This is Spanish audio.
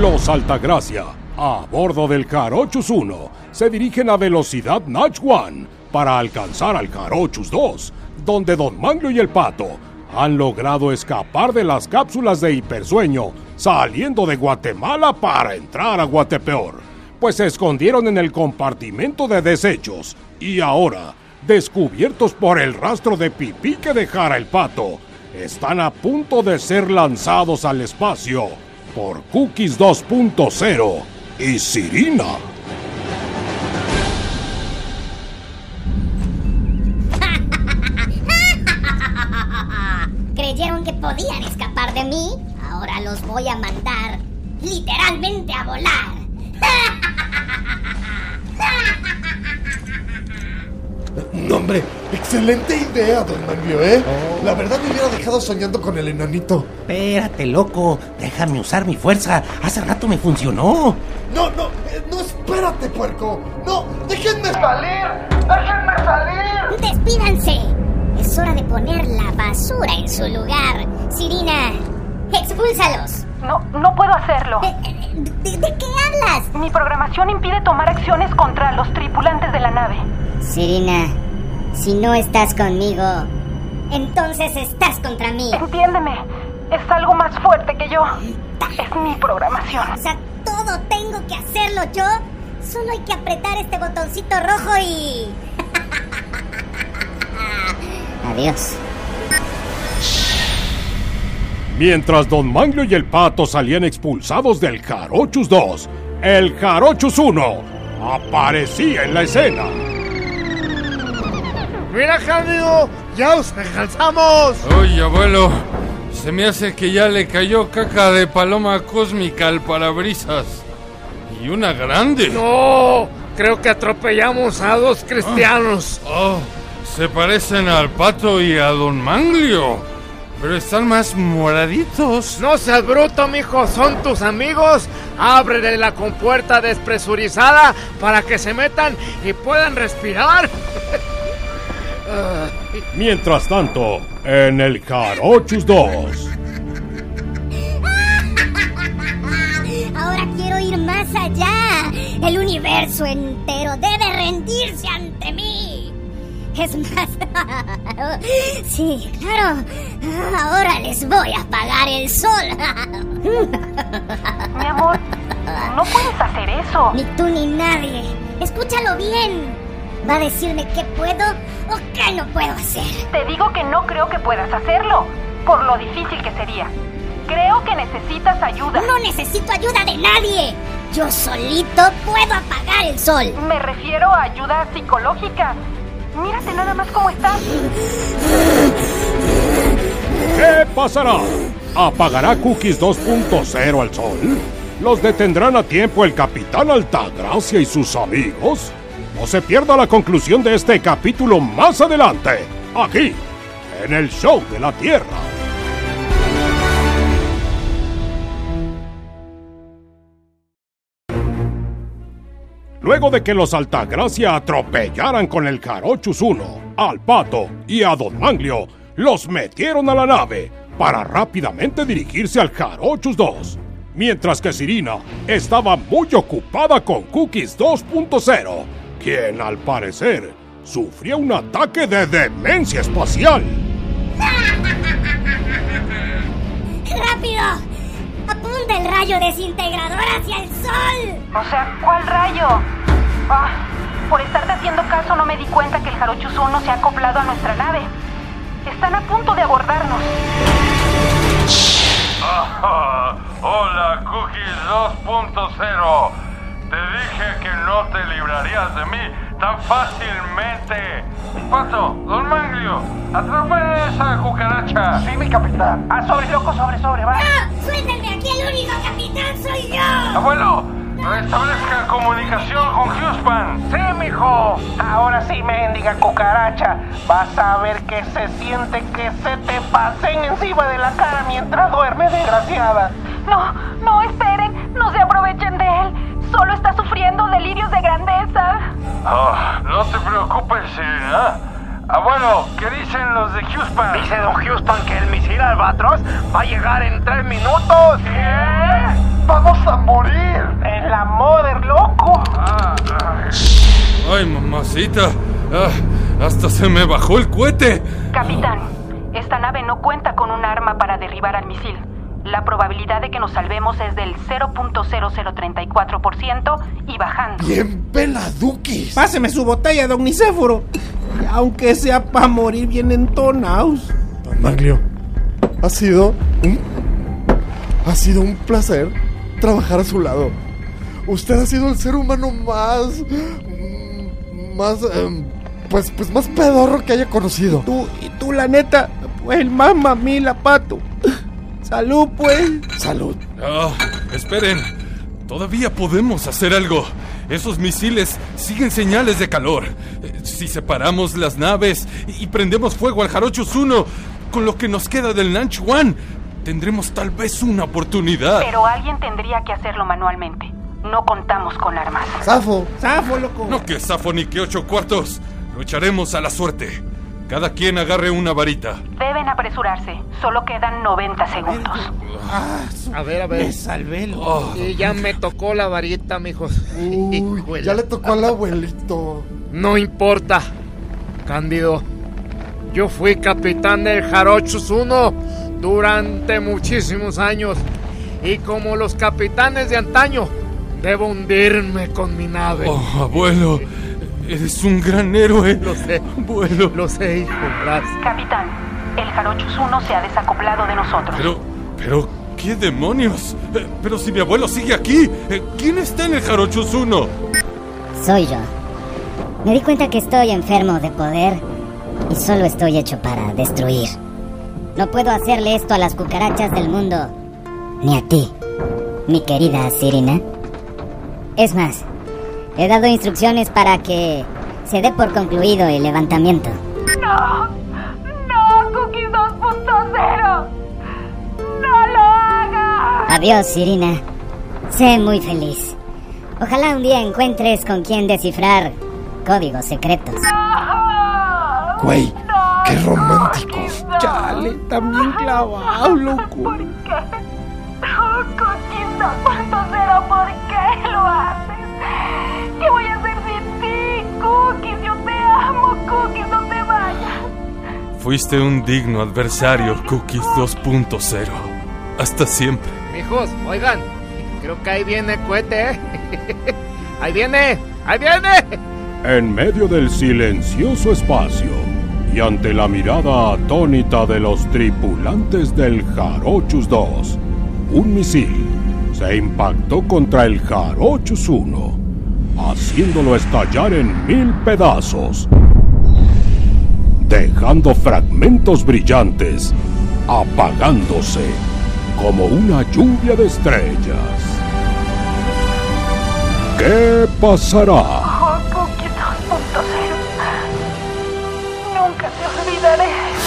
Los Altagracia, a bordo del Carochus 1, se dirigen a velocidad Natch 1 para alcanzar al Carochus 2, donde Don Manglio y el Pato han logrado escapar de las cápsulas de hipersueño saliendo de Guatemala para entrar a Guatepeor, pues se escondieron en el compartimento de desechos y ahora, descubiertos por el rastro de pipí que dejara el pato, están a punto de ser lanzados al espacio por Cookies 2.0 y Sirina. ¿Creyeron que podían escapar de mí? Ahora los voy a mandar literalmente a volar. Hombre, excelente idea, don Manglio, ¿eh? La verdad me hubiera dejado soñando con el enanito. Espérate, loco. Déjame usar mi fuerza. Hace rato me funcionó. No, no, eh, no, espérate, puerco. No, déjenme salir. Déjenme salir. ¡Despídanse! Es hora de poner la basura en su lugar. Sirina, expúlsalos. No, no puedo hacerlo. ¿De, de- de qué hablas? Mi programación impide tomar acciones contra los tripulantes de la nave. Sirina, si no estás conmigo, entonces estás contra mí. Entiéndeme, es algo más fuerte que yo. Es mi programación. O sea, todo tengo que hacerlo yo. Solo hay que apretar este botoncito rojo y... Adiós. Mientras Don Manglio y el Pato salían expulsados del Jarochus 2, el Jarochus 1 aparecía en la escena. ¡Mira, Cándido! ¡Ya os alcanzamos! Oye, abuelo, se me hace que ya le cayó caca de paloma cósmica al parabrisas. Y una grande. ¡No! Creo que atropellamos a dos cristianos. Oh, se parecen al pato y a don Manglio. Pero están más moraditos. No seas bruto, mijo. Son tus amigos. Ábrele la compuerta despresurizada para que se metan y puedan respirar. Mientras tanto, en el Jarochus 2, Ahora quiero ir más allá. El universo entero debe rendirse ante mí. Es más... sí, claro. Ahora les voy a apagar el sol. Mi amor, no puedes hacer eso. ni tú ni nadie. Escúchalo bien. Va a decirme qué puedo o qué no puedo hacer. Te digo que no creo que puedas hacerlo, por lo difícil que sería. Creo que necesitas ayuda. No necesito ayuda de nadie. Yo solito puedo apagar el sol. Me refiero a ayuda psicológica. Mírate nada más cómo estás. ¿qué pasará? ¿Apagará Cookies 2.0 al sol? ¿Los detendrán a tiempo el Capitán Altagracia y sus amigos? No se pierda la conclusión de este capítulo más adelante, aquí, en el Show de la Tierra. Luego de que los Altagracia atropellaran con el Carochus 1 al Pato y a Don Manglio, los metieron a la nave para rápidamente dirigirse al Carochus 2. Mientras que Sirina estaba muy ocupada con Cookies 2.0, quien al parecer sufría un ataque de demencia espacial. ¡Rápido! ¡Apunta el rayo desintegrador hacia el sol! O sea, ¿cuál rayo? Ah, por estarte haciendo caso no me di cuenta que el Jarochus 1 se ha acoplado a nuestra nave. Están a punto de abordarnos. Ah, hola, Cookies 2.0. Te dije no te librarías de mí tan fácilmente. Pato, don Manglio, atrapen esa cucaracha. Sí, mi capitán. Ah, sobre, loco, sobre, sobre, va. ¡No! ¡Suéltenme! ¡Aquí el único capitán soy yo! Abuelo, restablezca comunicación con Huspan. Sí, mijo. Ahora sí, mendiga cucaracha. Vas a ver que se siente que se te pasen encima de la cara mientras duermes, desgraciada. No, no, esperen. No se aprovechen de. Solo está sufriendo delirios de grandeza. Ah, no te preocupes, Sirena. Abuelo, ¿qué dicen los de Huspan? Dice don Houston que el misil Albatros va a llegar en tres minutos. ¿Qué? Vamos a morir. En la mother, loco. Ay, mamacita. Ah, hasta se me bajó el cohete. Capitán, esta nave no cuenta con un arma para derribar al misil. La probabilidad de que nos salvemos es del 0.0034% y bajando. Bien peladuquis. Páseme su botella, don Nicéforo. Aunque sea para morir bien entonados. Don Manglio, ha sido un. Ha sido un placer trabajar a su lado. Usted ha sido el ser humano más. mm, más. em, pues, pues más pedorro que haya conocido. Tú, y tú, la neta, pues el más mamila, pato. Salud, pues. Salud. Ah, esperen. Todavía podemos hacer algo. Esos misiles siguen señales de calor. Si separamos las naves y prendemos fuego al Jarochus 1, con lo que nos queda del Nanch One, tendremos tal vez una oportunidad. Pero alguien tendría que hacerlo manualmente. No contamos con armas. Zafo. Zafo, loco. No que Safo ni que ocho cuartos. Lucharemos a la suerte. Cada quien agarre una varita. Deben apresurarse. Solo quedan 90 segundos. A ver, a Me ver. salvé, loco. Oh, Y ya me tocó la varita, mijos. Uy, ya le tocó al abuelito. No importa, Cándido. Yo fui capitán del Jarochus 1 durante muchísimos años. Y como los capitanes de antaño, debo hundirme con mi nave. oh, abuelo, eres un gran héroe. Lo sé, Abuelo. lo sé, hijo. Gracias. Capitán, el Jarochus 1 se ha desacoplado de nosotros. Pero, pero, ¿qué demonios? Eh, Pero si mi abuelo sigue aquí, eh, ¿quién está en el Jarochus 1? Soy yo. Me di cuenta que estoy enfermo de poder y solo estoy hecho para destruir. No puedo hacerle esto a las cucarachas del mundo, ni a ti, mi querida Sirina. Es más, he dado instrucciones para que se dé por concluido el levantamiento. No, no, Cookies 2.0. No lo hagas. Adiós, Sirina. Sé muy feliz. Ojalá un día encuentres con quien descifrar códigos secretos. Güey, qué romántico. Chale, también clavado, loco. ¿Por qué? Oh, Cookies 2.0, ¿por qué lo haces? Fuiste un digno adversario, Cookies 2.0. Hasta siempre. Mijos, oigan, creo que ahí viene el cohete, ¿eh? Ahí viene, ahí viene. En medio del silencioso espacio y ante la mirada atónita de los tripulantes del Jarochus 2, un misil se impactó contra el Jarochus 1, haciéndolo estallar en mil pedazos, dejando fragmentos brillantes, apagándose como una lluvia de estrellas. ¿Qué pasará? Oh, poquito, punto cero. Nunca te olvidaré.